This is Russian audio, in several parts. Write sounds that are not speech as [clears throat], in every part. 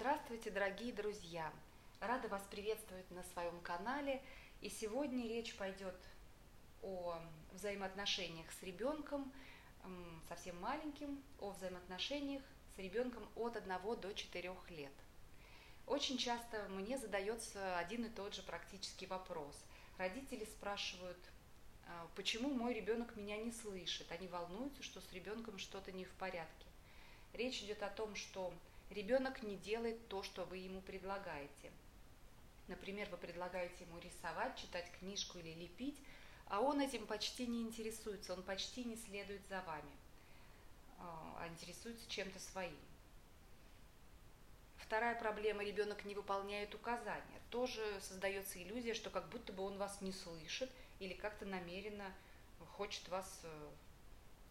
Здравствуйте, дорогие друзья! Рада вас приветствовать на своем канале. И сегодня речь пойдет о взаимоотношениях с ребенком, совсем маленьким, о взаимоотношениях с ребенком от 1 до 4 лет. Очень часто мне задается один и тот же практический вопрос. Родители спрашивают, «А почему мой ребенок меня не слышит? Они волнуются, что с ребенком что-то не в порядке. Речь идет о том, что ребенок не делает то, что вы ему предлагаете. Например, вы предлагаете ему рисовать, читать книжку или лепить, а он этим почти не интересуется, он почти не следует за вами, а, а интересуется чем-то своим. Вторая проблема – ребенок не выполняет указания. Тоже создается иллюзия, что как будто бы он вас не слышит или как-то намеренно хочет вас э,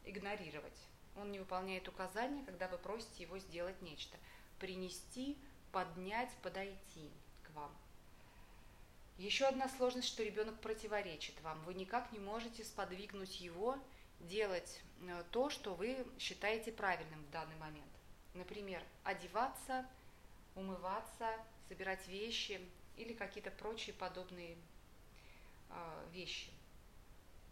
игнорировать. Он не выполняет указания, когда вы просите его сделать нечто. Принести, поднять, подойти к вам. Еще одна сложность, что ребенок противоречит вам. Вы никак не можете сподвигнуть его делать э, то, что вы считаете правильным в данный момент. Например, одеваться, умываться, собирать вещи или какие-то прочие подобные э, вещи.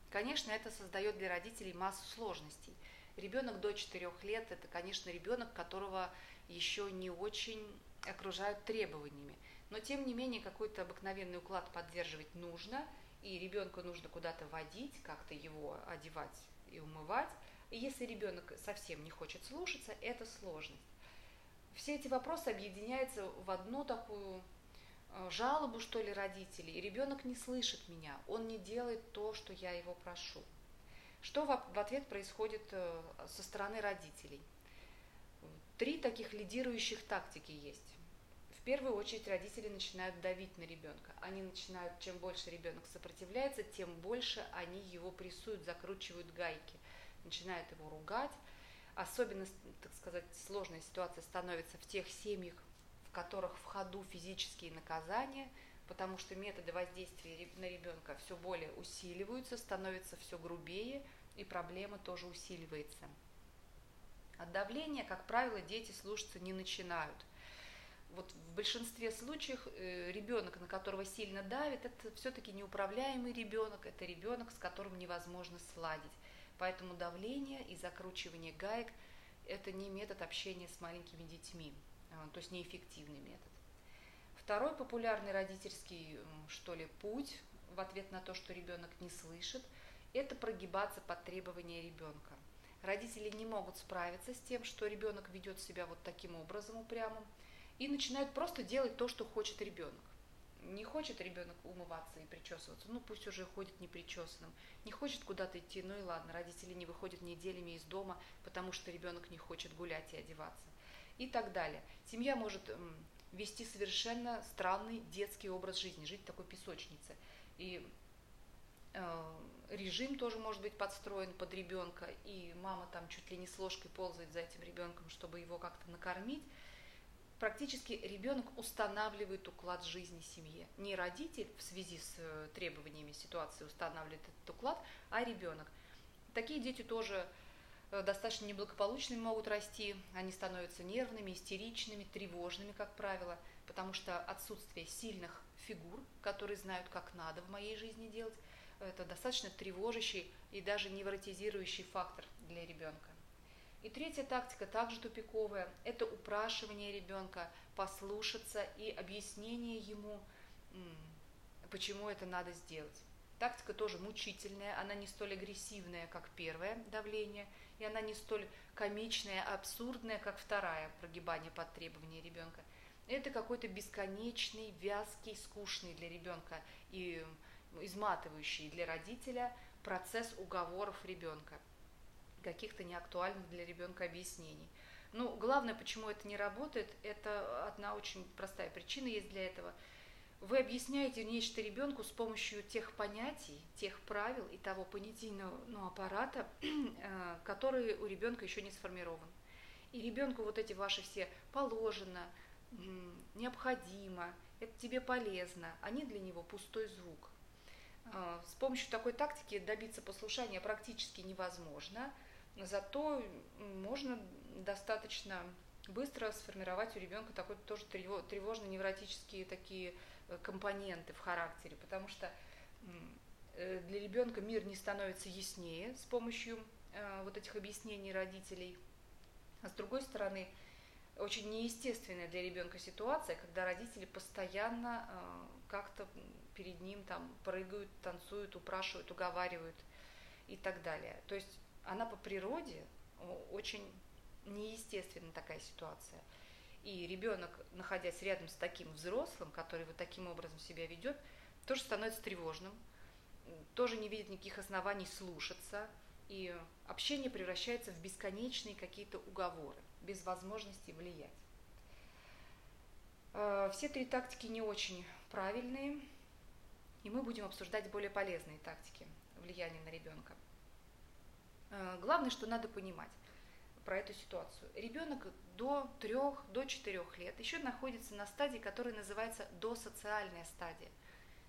Конечно, это создает для родителей массу сложностей. Ребенок до 4 лет – это, конечно, ребенок, которого еще не очень окружают требованиями. Но, тем не менее, какой-то обыкновенный уклад поддерживать нужно, и ребенка нужно куда-то водить, как-то его одевать и умывать. И если ребенок совсем не хочет слушаться, это сложность. Все эти вопросы объединяются в одну такую э, жалобу, что ли, родителей. И ребенок не слышит меня, он не делает то, что я его прошу. Что в ответ происходит э, со стороны родителей? Три таких лидирующих тактики есть. В первую очередь родители начинают давить на ребенка. Они начинают, чем больше ребенок сопротивляется, тем больше они его прессуют, закручивают гайки, начинают его ругать. Особенно, так сказать, сложная ситуация становится в тех семьях, в которых в ходу физические наказания, потому что методы воздействия на ребенка все более усиливаются, становятся все грубее, и проблема тоже усиливается. От давления, как правило, дети слушаться не начинают. Вот в большинстве случаев э, ребенок, на которого сильно давит, это все-таки неуправляемый ребенок, это ребенок, с которым невозможно сладить. Поэтому давление и закручивание гаек – это не метод общения с маленькими детьми, а, то есть неэффективный метод. Второй популярный родительский, что ли, путь в ответ на то, что ребенок не слышит, это прогибаться под требования ребенка. Родители не могут справиться с тем, что ребенок ведет себя вот таким образом упрямым, и начинают просто делать то, что хочет ребенок. Не хочет ребенок умываться и причесываться, ну пусть уже ходит непричесанным. Не хочет куда-то идти, ну и ладно, родители не выходят неделями из дома, потому что ребенок не хочет гулять и одеваться. И так далее. Семья может вести совершенно странный детский образ жизни, жить в такой песочнице. И э, режим тоже может быть подстроен под ребенка, и мама там чуть ли не с ложкой ползает за этим ребенком, чтобы его как-то накормить практически ребенок устанавливает уклад жизни семье. Не родитель в связи с э, требованиями ситуации устанавливает этот уклад, а ребенок. Такие дети тоже достаточно неблагополучными могут расти, они становятся нервными, истеричными, тревожными, как правило, потому что отсутствие сильных фигур, которые знают, как надо в моей жизни делать, это достаточно тревожащий и даже невротизирующий фактор для ребенка. И третья тактика, также тупиковая, это упрашивание ребенка послушаться и объяснение ему, почему это надо сделать. Тактика тоже мучительная, она не столь агрессивная, как первое давление, и она не столь комичная, абсурдная, как вторая, прогибание под требования ребенка. Это какой-то бесконечный, вязкий, скучный для ребенка и изматывающий для родителя процесс уговоров ребенка каких-то неактуальных для ребенка объяснений. Ну, главное, почему это не работает, это одна очень простая причина есть для этого. Вы объясняете нечто ребенку с помощью тех понятий, тех правил и того понятийного ну, аппарата, [clears throat] э, который у ребенка еще не сформирован. И ребенку вот эти ваши все положено, необходимо, это тебе полезно, они для него пустой звук. Э, с помощью такой тактики добиться послушания практически невозможно, зато можно достаточно быстро сформировать у ребенка такой тоже тревожно-невротические такие компоненты в характере, потому что э, для ребенка мир не становится яснее с помощью э, вот этих объяснений родителей. А с другой стороны, очень неестественная для ребенка ситуация, когда родители постоянно как-то перед ним там прыгают, танцуют, упрашивают, уговаривают и так далее. То есть она по природе очень неестественна такая ситуация. И ребенок, находясь рядом с таким взрослым, который вот таким образом себя ведет, тоже становится тревожным, тоже не видит никаких оснований слушаться, и общение превращается в бесконечные какие-то уговоры, без возможности влиять. Э, все три тактики не очень правильные, и мы будем обсуждать более полезные тактики влияния на ребенка. Э, главное, что надо понимать – про эту ситуацию. Ребенок до трех, до четырех лет еще находится на стадии, которая называется досоциальная стадия.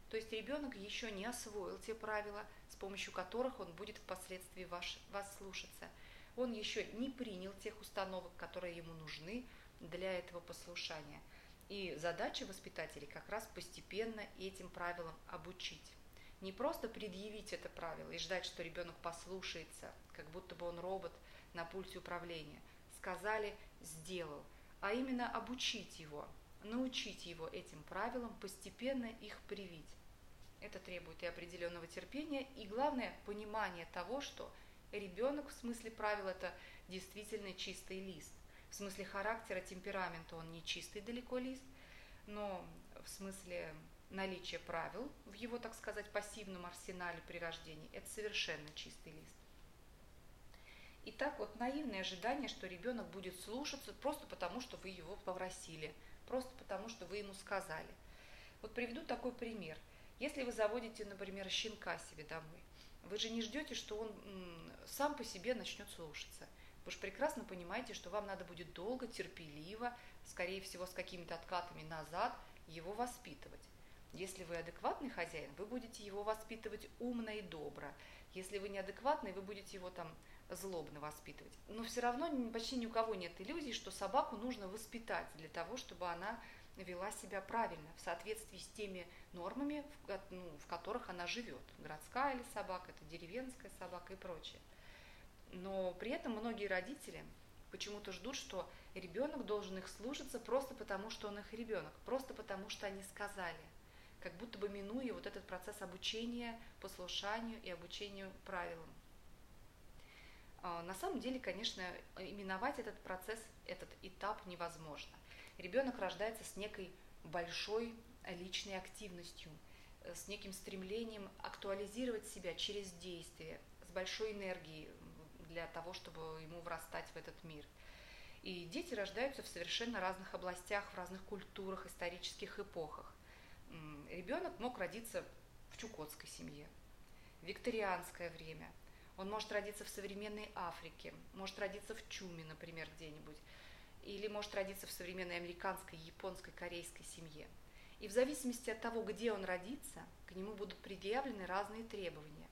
То есть ребенок еще не освоил те правила, с помощью которых он будет впоследствии ваш, вас слушаться. Он еще не принял тех установок, которые ему нужны для этого послушания. И задача воспитателей как раз постепенно этим правилам обучить. Не просто предъявить это правило и ждать, что ребенок послушается, как будто бы он робот – на пульте управления. Сказали «сделал», а именно обучить его, научить его этим правилам, постепенно их привить. Это требует и определенного терпения, и главное понимание того, что ребенок в смысле правил это действительно чистый лист. В смысле характера, темперамента он не чистый далеко лист, но в смысле наличия правил в его, так сказать, пассивном арсенале при рождении, это совершенно чистый лист. И так вот наивное ожидание, что ребенок будет слушаться просто потому, что вы его попросили, просто потому, что вы ему сказали. Вот приведу такой пример. Если вы заводите, например, щенка себе домой, вы же не ждете, что он сам по себе начнет слушаться. Вы же прекрасно понимаете, что вам надо будет долго, терпеливо, скорее всего, с какими-то откатами назад его воспитывать. Если вы адекватный хозяин, вы будете его воспитывать умно и добро. Если вы неадекватный, вы будете его там злобно воспитывать. Но все равно почти ни у кого нет иллюзий, что собаку нужно воспитать для того, чтобы она вела себя правильно, в соответствии с теми нормами, в, ну, в которых она живет. Городская ли собака, это деревенская собака и прочее. Но при этом многие родители почему-то ждут, что ребенок должен их слушаться просто потому, что он их ребенок, просто потому, что они сказали, как будто бы минуя вот этот процесс обучения послушанию и обучению правилам. А, на самом деле, конечно, именовать этот процесс, этот этап невозможно. Ребенок рождается с некой большой личной активностью, э, с неким стремлением актуализировать себя через действие, с большой энергией для того, чтобы ему врастать в этот мир. И дети рождаются в совершенно разных областях, в разных культурах, исторических эпохах. Ребенок мог родиться в чукотской семье, в викторианское время – он может родиться в современной Африке, может родиться в Чуме, например, где-нибудь, или может родиться в современной американской, японской, корейской семье. И в зависимости от того, где он родится, к нему будут предъявлены разные требования.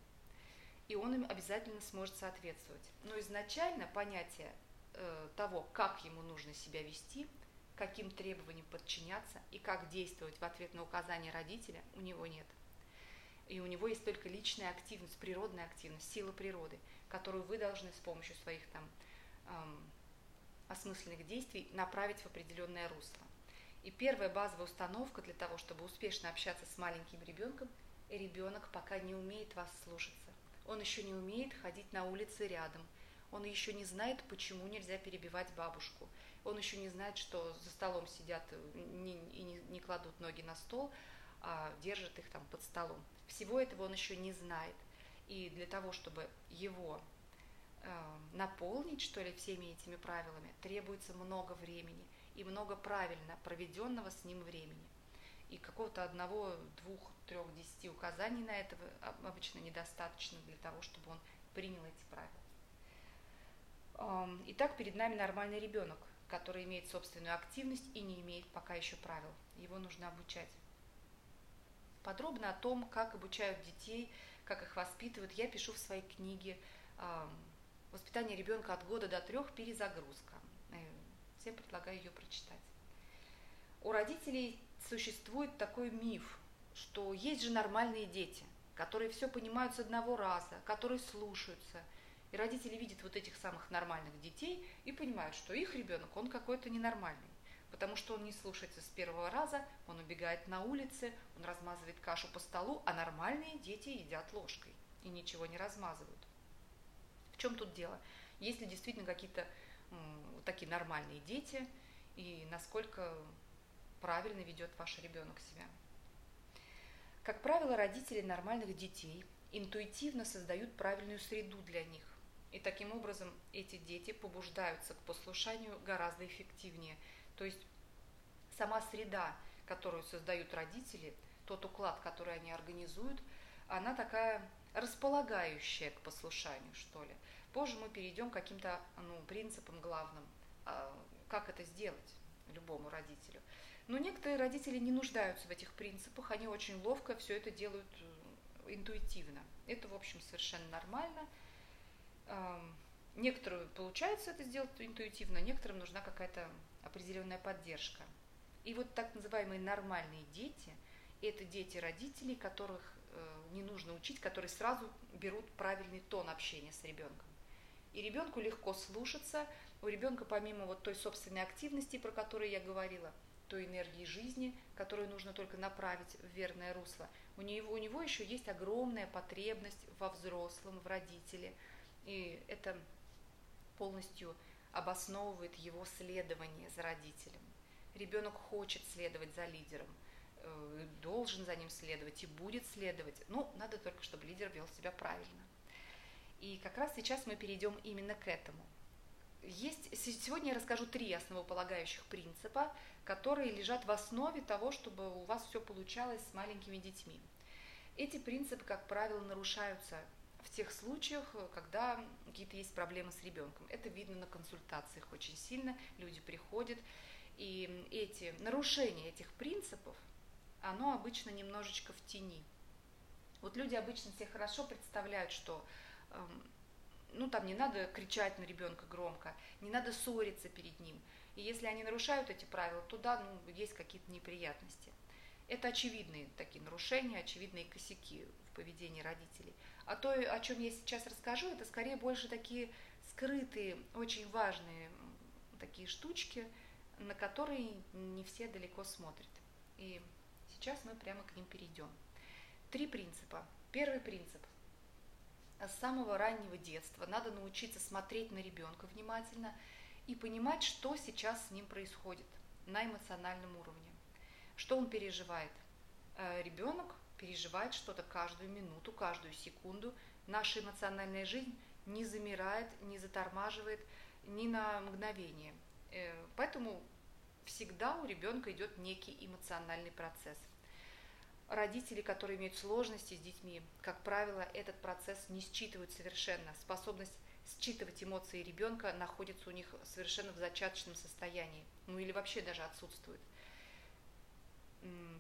И он им обязательно сможет соответствовать. Но изначально понятие э, того, как ему нужно себя вести, каким требованиям подчиняться и как действовать в ответ на указания родителя, у него нет и у него есть только личная активность, природная активность, сила природы, которую вы должны с помощью своих там эм, осмысленных действий направить в определенное русло. И первая базовая установка для того, чтобы успешно общаться с маленьким ребенком, ребенок пока не умеет вас слушаться. Он еще не умеет ходить на улице рядом. Он еще не знает, почему нельзя перебивать бабушку. Он еще не знает, что за столом сидят и не, не кладут ноги на стол, а держат их там под столом. Всего этого он еще не знает. И для того, чтобы его э, наполнить, что ли, всеми этими правилами, требуется много времени и много правильно проведенного с ним времени. И какого-то одного, двух, трех, десяти указаний на это обычно недостаточно для того, чтобы он принял эти правила. Итак, перед нами нормальный ребенок, который имеет собственную активность и не имеет пока еще правил. Его нужно обучать. Подробно о том, как обучают детей, как их воспитывают, я пишу в своей книге «Воспитание ребенка от года до трех. Перезагрузка». Э, Всем предлагаю ее прочитать. У родителей существует такой миф, что есть же нормальные дети, которые все понимают с одного раза, которые слушаются. И родители видят вот этих самых нормальных детей и понимают, что их ребенок, он какой-то ненормальный потому что он не слушается с первого раза, он убегает на улице, он размазывает кашу по столу, а нормальные дети едят ложкой и ничего не размазывают. В чем тут дело? Есть ли действительно какие-то такие нормальные дети и насколько правильно ведет ваш ребенок себя? Как правило, родители нормальных детей интуитивно создают правильную среду для них. И таким образом эти дети побуждаются к послушанию гораздо эффективнее – то есть сама среда, которую создают родители, тот уклад, который они организуют, она такая располагающая к послушанию, что ли. Позже мы перейдем к каким-то ну, принципам главным, а, как это сделать любому родителю. Но некоторые родители не нуждаются в этих принципах, они очень ловко все это делают э, интуитивно. Это, в общем, совершенно нормально. Некоторым получается это сделать интуитивно, некоторым нужна какая-то определенная поддержка. И вот так называемые нормальные дети – это дети родителей, которых э, не нужно учить, которые сразу берут правильный тон общения с ребенком. И ребенку легко слушаться, у ребенка помимо вот той собственной активности, про которую я говорила, той энергии жизни, которую нужно только направить в верное русло, у него, у него еще есть огромная потребность во взрослом, в родителе. И это полностью обосновывает его следование за родителем. Ребенок хочет следовать за лидером, э, должен за ним следовать и будет следовать. Ну, надо только, чтобы лидер вел себя правильно. И как раз сейчас мы перейдем именно к этому. Есть, сегодня я расскажу три основополагающих принципа, которые лежат в основе того, чтобы у вас все получалось с маленькими детьми. Эти принципы, как правило, нарушаются в тех случаях, когда какие-то есть проблемы с ребенком. Это видно на консультациях очень сильно. Люди приходят, и эти нарушения этих принципов, оно обычно немножечко в тени. Вот люди обычно себе хорошо представляют, что эм, ну там не надо кричать на ребенка громко, не надо ссориться перед ним. И если они нарушают эти правила, то да, ну, есть какие-то неприятности. Это очевидные такие нарушения, очевидные косяки в поведении родителей. А то, о чем я сейчас расскажу, это скорее больше такие скрытые, очень важные такие штучки, на которые не все далеко смотрят. И сейчас мы прямо к ним перейдем. Три принципа. Первый принцип. С самого раннего детства надо научиться смотреть на ребенка внимательно и понимать, что сейчас с ним происходит на эмоциональном уровне, что он переживает. Э, Ребенок переживает что-то каждую минуту, каждую секунду. Наша эмоциональная жизнь не замирает, не затормаживает ни на мгновение. Э, поэтому всегда у ребенка идет некий эмоциональный процесс. Родители, которые имеют сложности с детьми, как правило, этот процесс не считывают совершенно. Способность считывать эмоции ребенка находится у них совершенно в зачаточном состоянии, ну или вообще даже отсутствует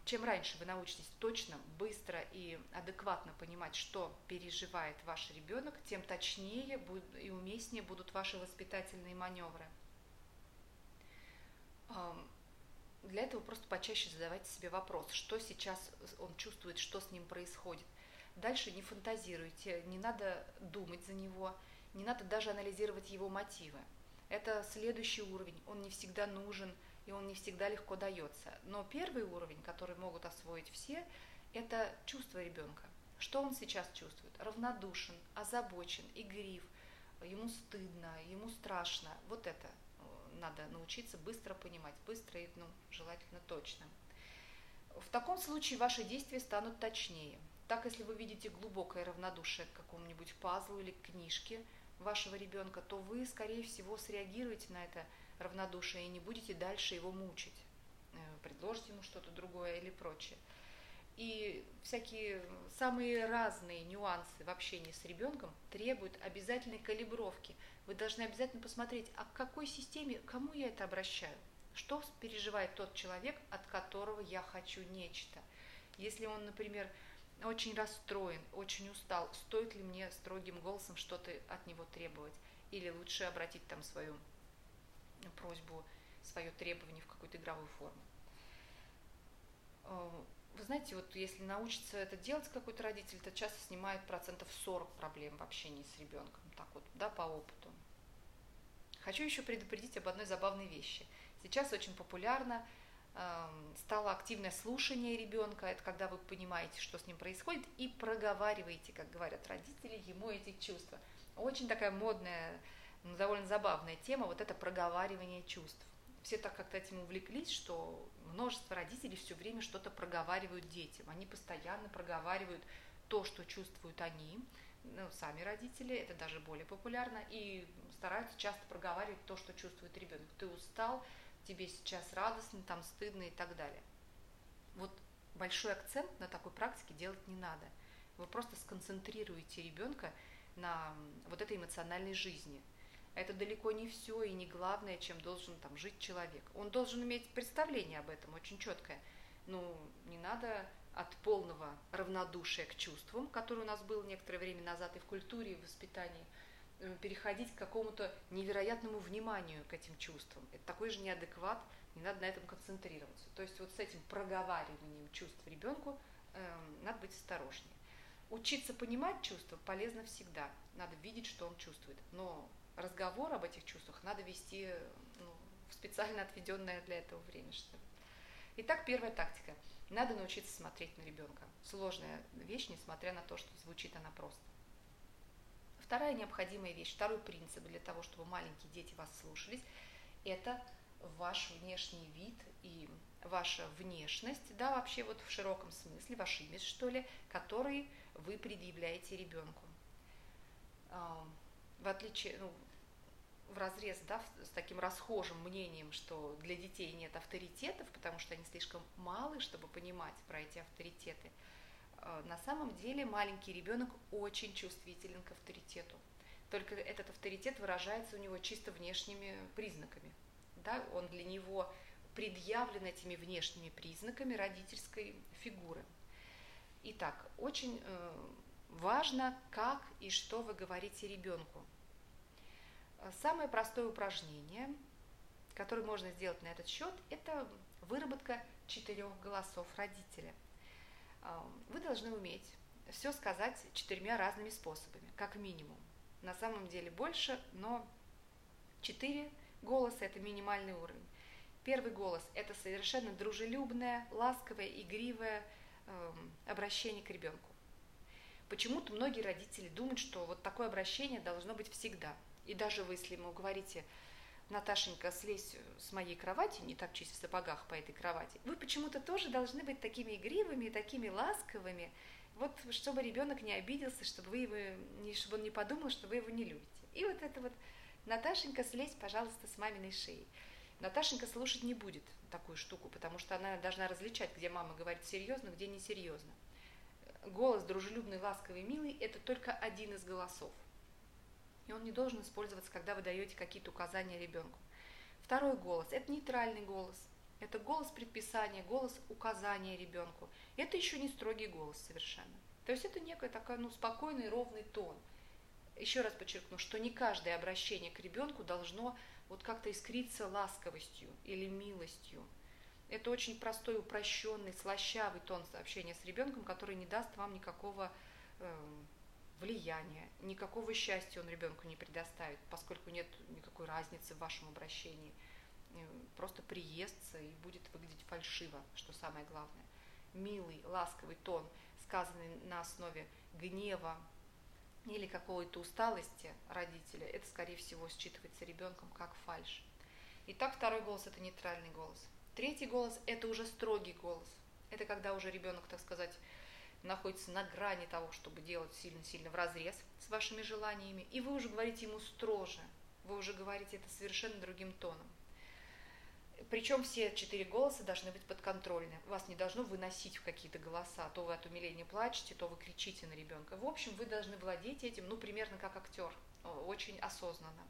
чем раньше вы научитесь точно, быстро и адекватно понимать, что переживает ваш ребенок, тем точнее и уместнее будут ваши воспитательные маневры. Для этого просто почаще задавайте себе вопрос, что сейчас он чувствует, что с ним происходит. Дальше не фантазируйте, не надо думать за него, не надо даже анализировать его мотивы. Это следующий уровень, он не всегда нужен, и он не всегда легко дается. Но первый уровень, который могут освоить все, это чувство ребенка. Что он сейчас чувствует? Равнодушен, озабочен, игрив, ему стыдно, ему страшно. Вот это э, надо научиться быстро понимать, быстро и ну, желательно точно. В таком случае ваши действия станут точнее. Так, если вы видите глубокое равнодушие к какому-нибудь пазлу или книжке вашего ребенка, то вы, скорее всего, среагируете на это равнодушие и не будете дальше его мучить, э, предложите ему что-то другое или прочее. И всякие самые разные нюансы в общении с ребенком требуют обязательной калибровки. Вы должны обязательно посмотреть, а к какой системе, кому я это обращаю, что переживает тот человек, от которого я хочу нечто. Если он, например, очень расстроен, очень устал, стоит ли мне строгим голосом что-то от него требовать? Или лучше обратить там свою просьбу свое требование в какую-то игровую форму. Э, вы знаете, вот если научится это делать какой-то родитель, то часто снимает процентов 40 проблем в общении с ребенком, так вот, да, по опыту. Хочу еще предупредить об одной забавной вещи. Сейчас очень популярно э, стало активное слушание ребенка, это когда вы понимаете, что с ним происходит, и проговариваете, как говорят родители, ему эти чувства. Очень такая модная, довольно забавная тема, вот это проговаривание чувств все так как-то этим увлеклись, что множество родителей все время что-то проговаривают детям. Они постоянно проговаривают то, что чувствуют они, ну, сами родители, это даже более популярно, и стараются часто проговаривать то, что чувствует ребенок. Ты устал, тебе сейчас радостно, там стыдно и так далее. Вот большой акцент на такой практике делать не надо. Вы просто сконцентрируете ребенка на вот этой эмоциональной жизни – это далеко не все и не главное, чем должен там жить человек. Он должен иметь представление об этом очень четкое. Ну, не надо от полного равнодушия к чувствам, которое у нас было некоторое время назад и в культуре, и в воспитании, э, переходить к какому-то невероятному вниманию к этим чувствам. Это такой же неадекват, не надо на этом концентрироваться. То есть вот с этим проговариванием чувств ребенку э, надо быть осторожнее. Учиться понимать чувства полезно всегда. Надо видеть, что он чувствует. Но разговор об этих чувствах надо вести ну, в специально отведенное для этого время. Что. Итак, первая тактика. Надо научиться смотреть на ребенка. Сложная вещь, несмотря на то, что звучит она просто. Вторая необходимая вещь, второй принцип для того, чтобы маленькие дети вас слушались, это ваш внешний вид и ваша внешность, да, вообще вот в широком смысле, ваш имидж, что ли, который вы предъявляете ребенку. В отличие, ну, в разрез да, с таким расхожим мнением, что для детей нет авторитетов, потому что они слишком малы, чтобы понимать про эти авторитеты. А, на самом деле маленький ребенок очень чувствителен к авторитету. Только этот авторитет выражается у него чисто внешними признаками. Да? Он для него предъявлен этими внешними признаками родительской фигуры. Итак, очень э, важно, как и что вы говорите ребенку. Самое простое упражнение, которое можно сделать на этот счет, это выработка четырех голосов родителя. А, вы должны уметь все сказать четырьмя разными способами, как минимум. На самом деле больше, но четыре голоса – это минимальный уровень. Первый голос – это совершенно дружелюбное, ласковое, игривое э, обращение к ребенку. Почему-то многие родители думают, что вот такое обращение должно быть всегда – и даже вы, если ему говорите, Наташенька, слезь с моей кровати, не так чисто в сапогах по этой кровати, вы почему-то тоже должны быть такими игривыми, такими ласковыми, вот чтобы ребенок не обиделся, чтобы вы его, чтобы он не подумал, что вы его не любите. И вот это вот, Наташенька, слезь, пожалуйста, с маминой шеи. Наташенька слушать не будет такую штуку, потому что она должна различать, где мама говорит серьезно, где несерьезно. Голос дружелюбный, ласковый, милый – это только один из голосов и он не должен использоваться, когда вы даете какие-то указания ребенку. Второй голос – это нейтральный голос. Это голос предписания, голос указания ребенку. Это еще не строгий голос совершенно. То есть это некая такая, ну, спокойный, ровный тон. Еще раз подчеркну, что не каждое обращение к ребенку должно вот как-то искриться ласковостью или милостью. Это очень простой, упрощенный, слащавый тон общения с ребенком, который не даст вам никакого э, влияния, никакого счастья он ребенку не предоставит, поскольку нет никакой разницы в вашем обращении. Э, просто приестся и будет выглядеть фальшиво, что самое главное. Милый, ласковый тон, сказанный на основе гнева или какой-то усталости родителя, это, скорее всего, считывается ребенком как фальш. Итак, второй голос – это нейтральный голос. Третий голос – это уже строгий голос. Это когда уже ребенок, так сказать, находится на грани того, чтобы делать сильно-сильно в разрез с вашими желаниями, и вы уже говорите ему строже, вы уже говорите это совершенно другим тоном. Причем все четыре голоса должны быть подконтрольны. Вас не должно выносить в какие-то голоса. То вы от умиления плачете, то вы кричите на ребенка. В общем, вы должны владеть этим, ну, примерно как актер, очень осознанно.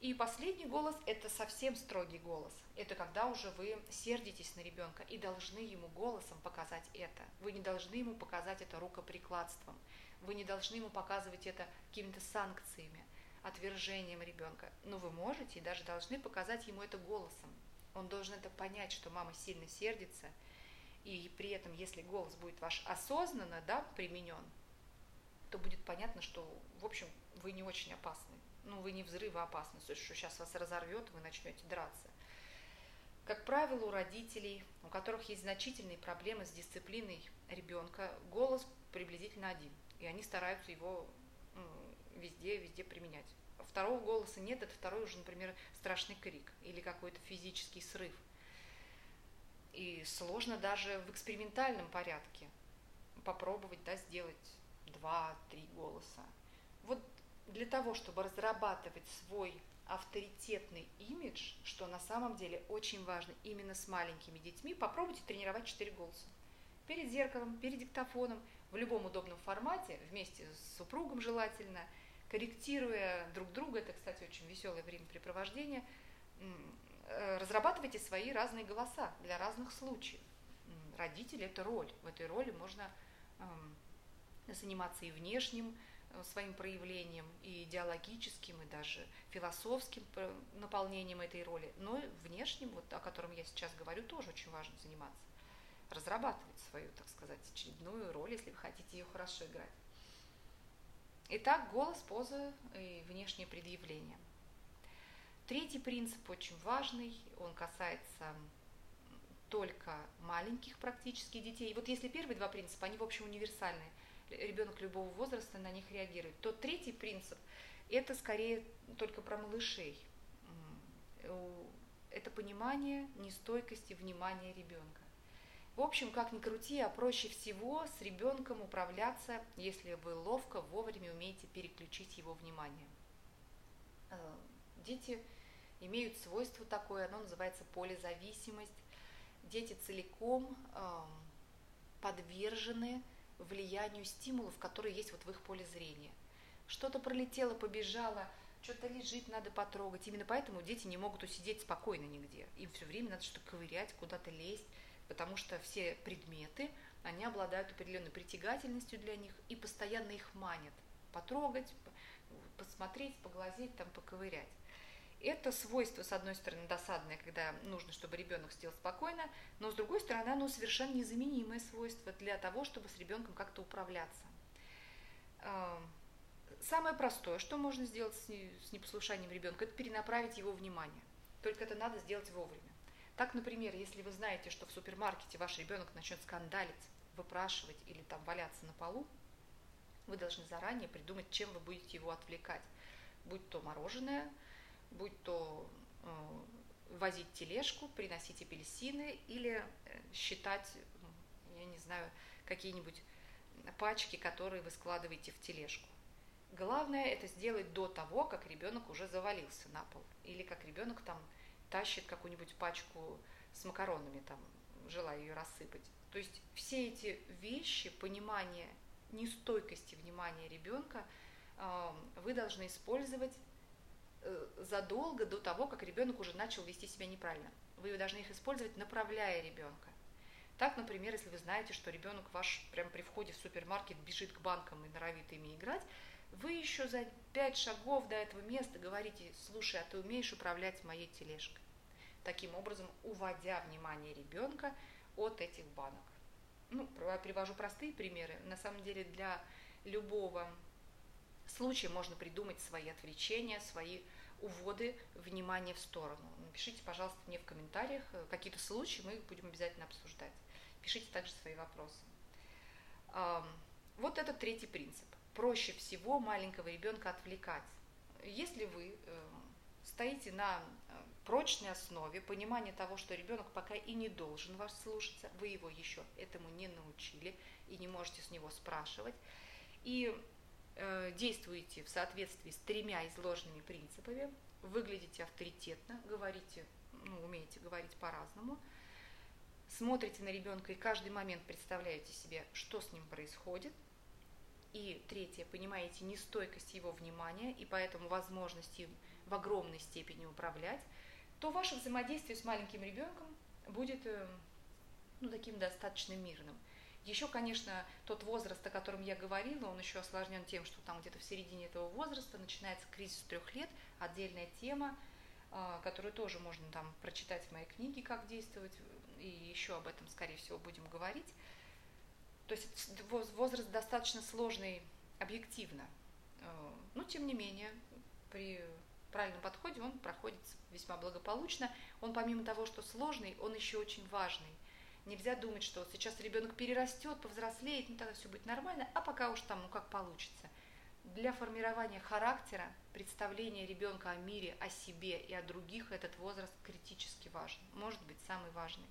И последний голос – это совсем строгий голос. Это когда уже вы сердитесь на ребенка и должны ему голосом показать это. Вы не должны ему показать это рукоприкладством. Вы не должны ему показывать это какими-то санкциями, отвержением ребенка. Но вы можете и даже должны показать ему это голосом. Он должен это понять, что мама сильно сердится, и при этом, если голос будет ваш осознанно да, применен, то будет понятно, что, в общем, вы не очень опасны. Ну, вы не взрывоопасны, что сейчас вас разорвет, вы начнете драться. Как правило, у родителей, у которых есть значительные проблемы с дисциплиной ребенка, голос приблизительно один, и они стараются его везде, везде применять. Второго голоса нет, это второй уже, например, страшный крик или какой-то физический срыв. И сложно даже в экспериментальном порядке попробовать да, сделать два-три голоса. Для того, чтобы разрабатывать свой авторитетный имидж, что на самом деле очень важно именно с маленькими детьми, попробуйте тренировать четыре голоса. Перед зеркалом, перед диктофоном, в любом удобном формате, вместе с супругом желательно, корректируя друг друга, это, кстати, очень веселое времяпрепровождение, э, разрабатывайте свои разные голоса для разных случаев. Родители – это роль. В этой роли можно эм, заниматься и внешним своим проявлением, и идеологическим, и даже философским наполнением этой роли, но и внешним, вот, о котором я сейчас говорю, тоже очень важно заниматься. Разрабатывать свою, так сказать, очередную роль, если вы хотите ее хорошо играть. Итак, голос, поза и внешнее предъявление. Третий принцип очень важный, он касается только маленьких практически детей. Вот если первые два принципа, они в общем универсальные – ребенок любого возраста на них реагирует, то третий принцип – это скорее только про малышей. Это понимание нестойкости внимания ребенка. В общем, как ни крути, а проще всего с ребенком управляться, если вы ловко, вовремя умеете переключить его внимание. Э, дети имеют свойство такое, оно называется полезависимость. Дети целиком эм, подвержены влиянию стимулов, которые есть вот в их поле зрения. Что-то пролетело, побежало, что-то лежит, надо потрогать. Именно поэтому дети не могут усидеть спокойно нигде. Им все время надо что-то ковырять, куда-то лезть, потому что все предметы, они обладают определенной притягательностью для них и постоянно их манят. Потрогать, посмотреть, поглазеть, там, поковырять. Это свойство, с одной стороны, досадное, когда нужно, чтобы ребенок сидел спокойно, но с другой стороны, оно совершенно незаменимое свойство для того, чтобы с ребенком как-то управляться. Самое простое, что можно сделать с непослушанием ребенка, это перенаправить его внимание. Только это надо сделать вовремя. Так, например, если вы знаете, что в супермаркете ваш ребенок начнет скандалить, выпрашивать или там валяться на полу, вы должны заранее придумать, чем вы будете его отвлекать. Будь то мороженое, будь то э, возить тележку, приносить апельсины или э, считать, я не знаю, какие-нибудь пачки, которые вы складываете в тележку. Главное это сделать до того, как ребенок уже завалился на пол. Или как ребенок там тащит какую-нибудь пачку с макаронами, там, желая ее рассыпать. То есть все эти вещи, понимание нестойкости внимания ребенка, э, вы должны использовать задолго до того, как ребенок уже начал вести себя неправильно. Вы должны их использовать, направляя ребенка. Так, например, если вы знаете, что ребенок ваш прямо при входе в супермаркет бежит к банкам и норовит ими играть, вы еще за пять шагов до этого места говорите, слушай, а ты умеешь управлять моей тележкой? Таким образом, уводя внимание ребенка от этих банок. Ну, привожу простые примеры. На самом деле для любого случае можно придумать свои отвлечения, свои уводы внимания в сторону. Напишите, пожалуйста, мне в комментариях э, какие-то случаи, мы их будем обязательно обсуждать. Пишите также свои вопросы. Вот это третий принцип. Проще всего маленького ребенка отвлекать. Если вы э, стоите на э, прочной основе понимания того, что ребенок пока и не должен вас слушаться, вы его еще этому не научили и не можете с него спрашивать, и действуете в соответствии с тремя изложенными принципами, выглядите авторитетно, говорите, ну, умеете говорить по-разному, смотрите на ребенка и каждый момент представляете себе, что с ним происходит. И третье, понимаете нестойкость его внимания и поэтому возможность им в огромной степени управлять, то ваше взаимодействие с маленьким ребенком будет э, ну, таким достаточно мирным. Еще, конечно, тот возраст, о котором я говорила, он еще осложнен тем, что там где-то в середине этого возраста начинается кризис трех лет, отдельная тема. а, которую тоже можно там прочитать в моей книге, как действовать, и еще об этом, скорее всего, будем говорить. То есть возраст достаточно сложный объективно, э, но тем не менее при правильном подходе он проходит весьма благополучно. Он помимо того, что сложный, он еще очень важный. Нельзя думать, что сейчас ребенок перерастет, повзрослеет, ну тогда все будет нормально, а пока уж там, ну как получится. Для формирования характера, представления ребенка о мире, о себе и о других этот возраст критически важен, может быть самый важный.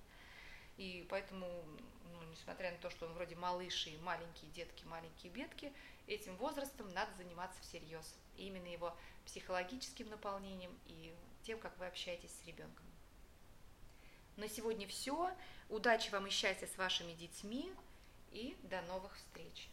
И поэтому, ну, несмотря на то, что он вроде малыши маленькие детки, маленькие бедки, этим возрастом надо заниматься всерьез. Именно его психологическим наполнением и тем, как вы общаетесь с ребенком. На сегодня все. Удачи вам и счастья с вашими детьми. И до новых встреч!